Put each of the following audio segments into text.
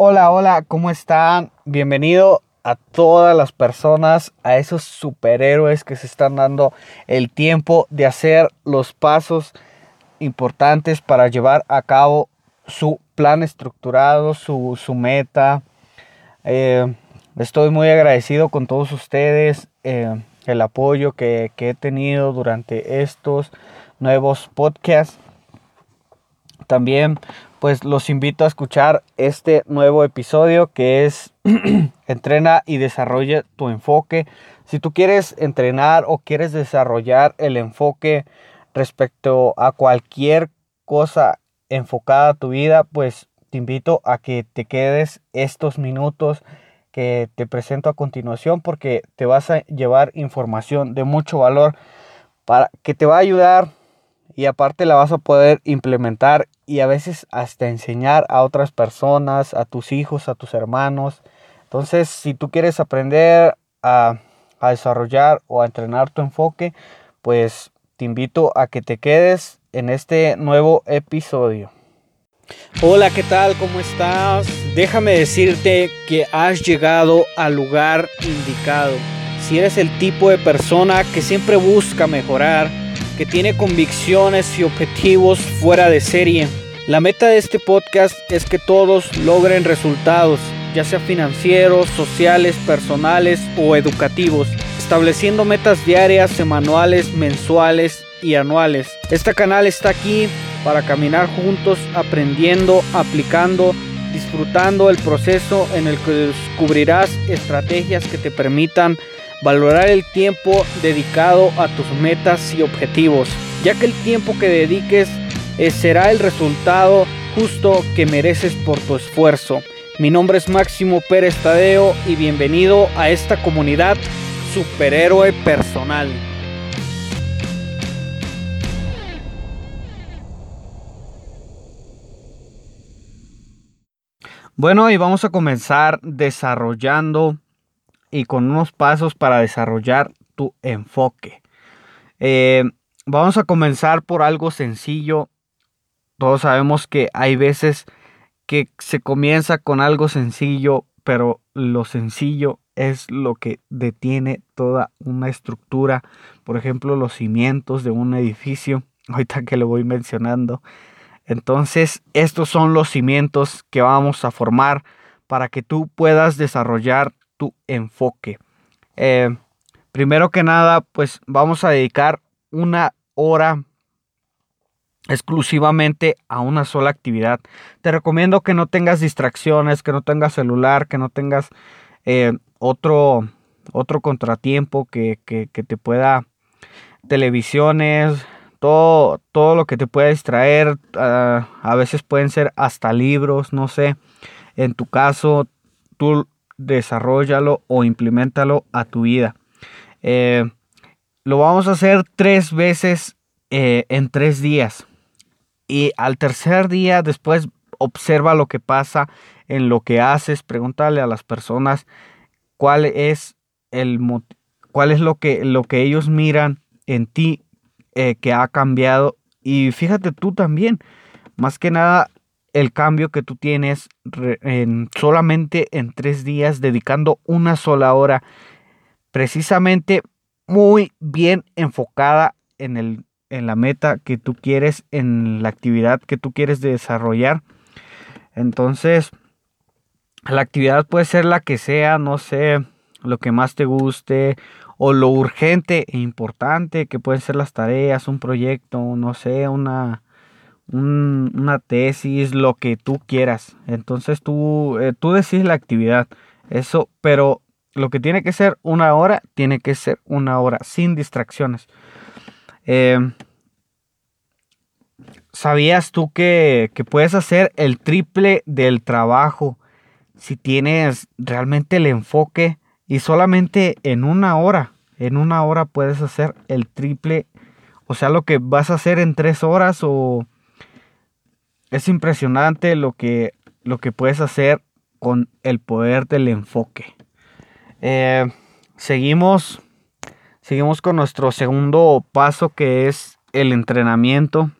Hola, hola, ¿cómo están? Bienvenido a todas las personas, a esos superhéroes que se están dando el tiempo de hacer los pasos importantes para llevar a cabo su plan estructurado, su, meta. Eh, estoy muy agradecido con todos ustedes, eh, el apoyo que, que he tenido durante estos nuevos podcasts. También pues los invito a escuchar este nuevo episodio que es Entrena y desarrolla tu enfoque. Si tú quieres entrenar o quieres desarrollar el enfoque respecto a cualquier cosa enfocada a tu vida, pues te invito a que te quedes estos minutos que te presento a continuación porque te vas a llevar información de mucho valor para que te va a ayudar y aparte la vas a poder implementar y a veces hasta enseñar a otras personas, a tus hijos, a tus hermanos. Entonces, si tú quieres aprender a, desarrollar o a entrenar tu enfoque, pues te invito a que te quedes en este nuevo episodio. Hola, ¿qué tal? ¿Cómo estás? Déjame decirte que has llegado al lugar indicado. Si eres el tipo de persona que siempre busca mejorar, que tiene convicciones y objetivos fuera de serie. La meta de este podcast es que todos logren resultados, ya sea financieros, sociales, personales o educativos, estableciendo metas diarias, semanales, mensuales y anuales. Este canal está aquí para caminar juntos, aprendiendo, aplicando, disfrutando el proceso en el que descubrirás estrategias que te permitan valorar el tiempo dedicado a tus metas y objetivos, ya que el tiempo que dediques eh, será el resultado justo que mereces por tu esfuerzo. Mi nombre es Máximo Pérez Tadeo y bienvenido a esta comunidad superhéroe personal. Bueno, y vamos a comenzar desarrollando y con unos pasos para desarrollar tu enfoque. Eh, vamos a comenzar por algo sencillo. Todos sabemos que hay veces que se comienza con algo sencillo, pero lo sencillo es lo que detiene toda una estructura. Por ejemplo, los cimientos de un edificio. Ahorita que lo voy mencionando. Entonces, estos son los cimientos que vamos a formar para que tú puedas desarrollar tu enfoque. Eh, primero que nada, pues vamos a dedicar una hora exclusivamente a una sola actividad. Te recomiendo que no tengas distracciones, que no tengas celular, que no tengas eh, otro, otro contratiempo que, te pueda, televisiones, todo, todo lo que te pueda distraer, ah, a veces pueden ser hasta libros, no sé. En tu caso, tú desarrollalo o implementalo a tu vida. Eh, lo vamos a hacer tres veces eh, en tres días. Y al tercer día, después observa lo que pasa en lo que haces. Pregúntale a las personas cuál es el cuál es lo que, lo que ellos miran en ti eh, que ha cambiado. Y fíjate tú también, más que nada, el cambio que tú tienes en, solamente en tres días, dedicando una sola hora, precisamente muy bien enfocada en, el, en la meta que tú quieres, en la actividad que tú quieres desarrollar. Entonces, la actividad puede ser la que sea, no sé, lo que más te guste o lo urgente e importante que pueden ser las tareas, un proyecto, no sé, una, una tesis, lo que tú quieras. Entonces tú, eh, tú decides la actividad. Eso, pero lo que tiene que ser una hora, tiene que ser una hora, sin distracciones. Em, ¿Sabías tú que, que puedes hacer el triple del trabajo si tienes realmente el enfoque y solamente en una hora? En una hora puedes hacer el triple, o sea, lo que vas a hacer en tres horas o es impresionante lo que, lo que puedes hacer con el poder del enfoque. Eh, seguimos, seguimos con nuestro segundo paso que es el entrenamiento.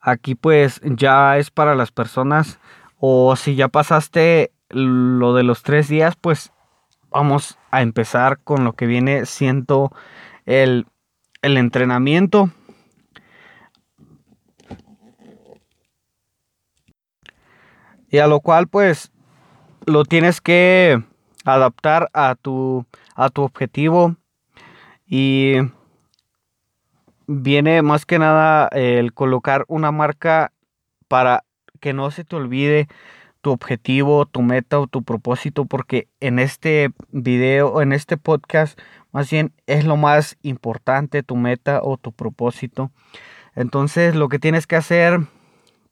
Aquí pues ya es para las personas O si ya pasaste lo de los tres días, pues vamos a empezar con lo que viene siendo el, el entrenamiento. Y a lo cual pues lo tienes que adaptar a tu, a tu objetivo. Y viene más que nada el colocar una marca para que no se te olvide tu objetivo, tu meta o tu propósito, porque en este video, en este podcast, más bien es lo más importante, tu meta o tu propósito. Entonces lo que tienes que hacer,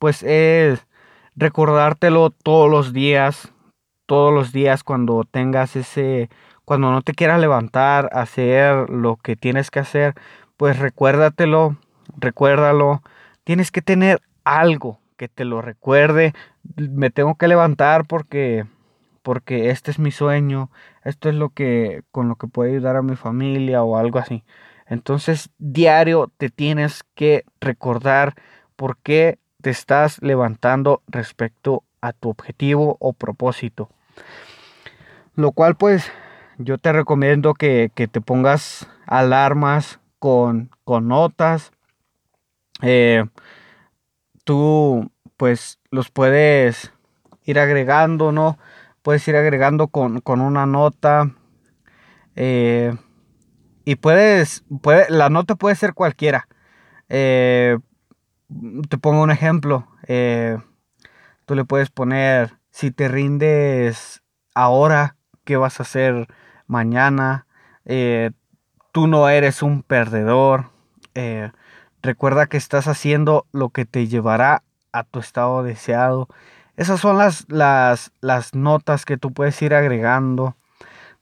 pues es recordártelo todos los días, todos los días cuando tengas ese, cuando no te quieras levantar, hacer lo que tienes que hacer, pues recuérdatelo, recuérdalo. Tienes que tener algo que te lo recuerde. Me tengo que levantar porque porque este es mi sueño, esto es lo que con lo que puedo ayudar a mi familia o algo así. Entonces, diario te tienes que recordar por qué te estás levantando respecto a tu objetivo o propósito. Lo cual pues yo te recomiendo que, te pongas alarmas con, con notas. Eh, tú pues los puedes ir agregando, ¿no? Puedes ir agregando con, una nota. Eh, y puedes, puede, la nota puede ser cualquiera. Eh, te pongo un ejemplo. Eh, tú le puedes poner, si te rindes ahora, ¿qué vas a hacer mañana? tú no eres un perdedor. Recuerda que estás haciendo lo que te llevará a tu estado deseado. Esas son las, las, las notas que tú puedes ir agregando.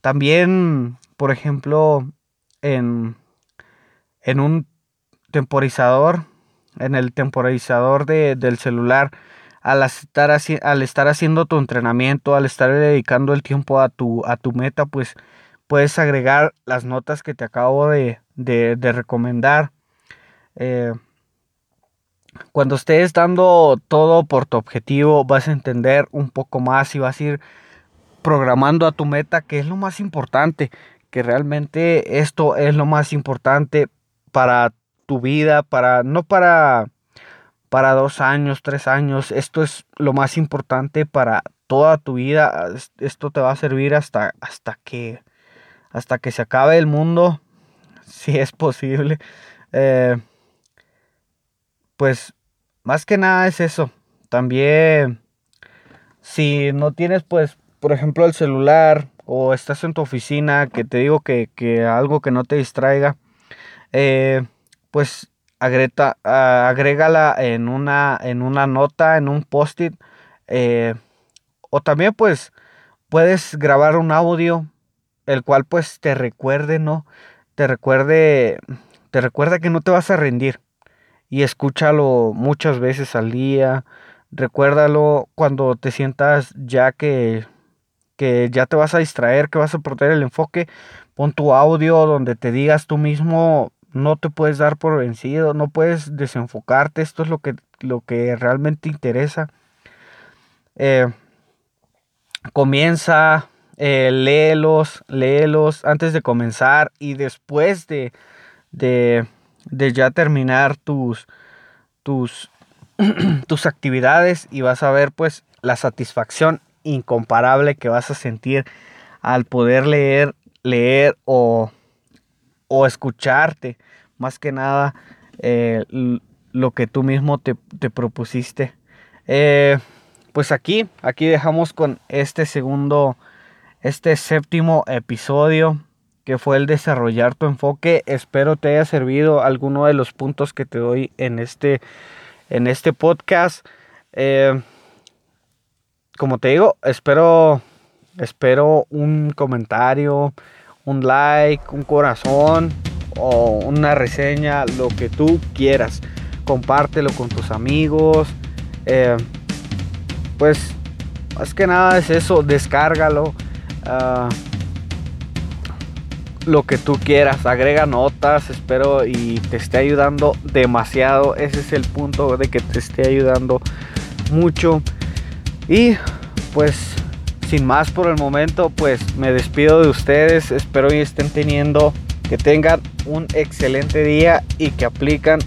También, por ejemplo, en, en un temporizador, en el temporizador del celular, al estar, al estar haciendo tu entrenamiento, al estar dedicando el tiempo a tu, a tu meta, pues puedes agregar las notas que te acabo de, de, de recomendar. Eh, cuando estés dando todo por tu objetivo, vas a entender un poco más y vas a ir programando a tu meta, que es lo más importante, que realmente esto es lo más importante para tu vida, para no para para dos años, tres años, esto es lo más importante para toda tu vida, esto te va a servir hasta hasta que hasta que se acabe el mundo, si es posible. Eh, pues más que nada es eso. También, si no tienes, pues, por ejemplo, el celular o estás en tu oficina, que te digo que, algo que no te distraiga, eh, pues agreta, agrégala en una, en una nota, en un post-it. Eh, o también, pues, puedes grabar un audio, el cual, pues, te recuerde, ¿no? Te recuerde, te recuerda que no te vas a rendir y escúchalo muchas veces al día. Recuérdalo cuando te sientas ya que, que ya te vas a distraer, que vas a perder el enfoque. Pon tu audio donde te digas tú mismo, no te puedes dar por vencido, no puedes desenfocarte, esto es lo que, lo que realmente interesa. Eh, comienza, eh, léelos, léelos antes de comenzar y después de, de de ya terminar tus, tus, tus actividades y vas a ver pues la satisfacción incomparable que vas a sentir al poder leer, leer o, o escucharte más que nada eh, lo que tú mismo te, propusiste. Eh, pues aquí, aquí dejamos con este segundo, este séptimo episodio que fue el desarrollar tu enfoque. Espero te haya servido alguno de los puntos que te doy en este, en este podcast. Eh, como te digo, espero, espero un comentario, un like, un corazón o una reseña, lo que tú quieras. Compártelo con tus amigos. Eh, pues más que nada es eso, descárgalo. Ah, lo que tú quieras, agrega notas, espero y te esté ayudando demasiado. Ese es el punto de que te esté ayudando mucho. Y pues sin más por el momento, pues me despido de ustedes. Espero que estén teniendo, que tengan un excelente día y que aplican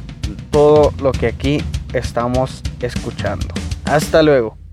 todo lo que aquí estamos escuchando. Hasta luego.